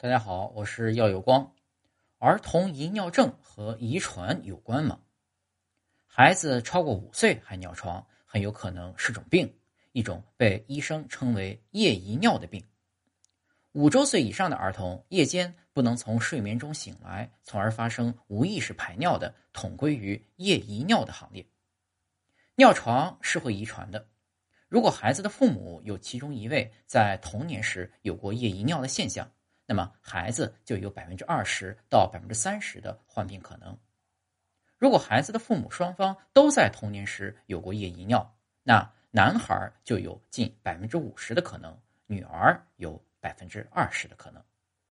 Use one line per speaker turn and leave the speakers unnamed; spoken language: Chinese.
大家好，我是耀有光。儿童遗尿症和遗传有关吗？孩子超过五岁还尿床，很有可能是种病，一种被医生称为夜遗尿的病。五周岁以上的儿童夜间不能从睡眠中醒来，从而发生无意识排尿的，统归于夜遗尿的行列。尿床是会遗传的，如果孩子的父母有其中一位在童年时有过夜遗尿的现象。那么孩子就有百分之二十到百分之三十的患病可能。如果孩子的父母双方都在童年时有过夜遗尿，那男孩就有近百分之五十的可能，女儿有百分之二十的可能。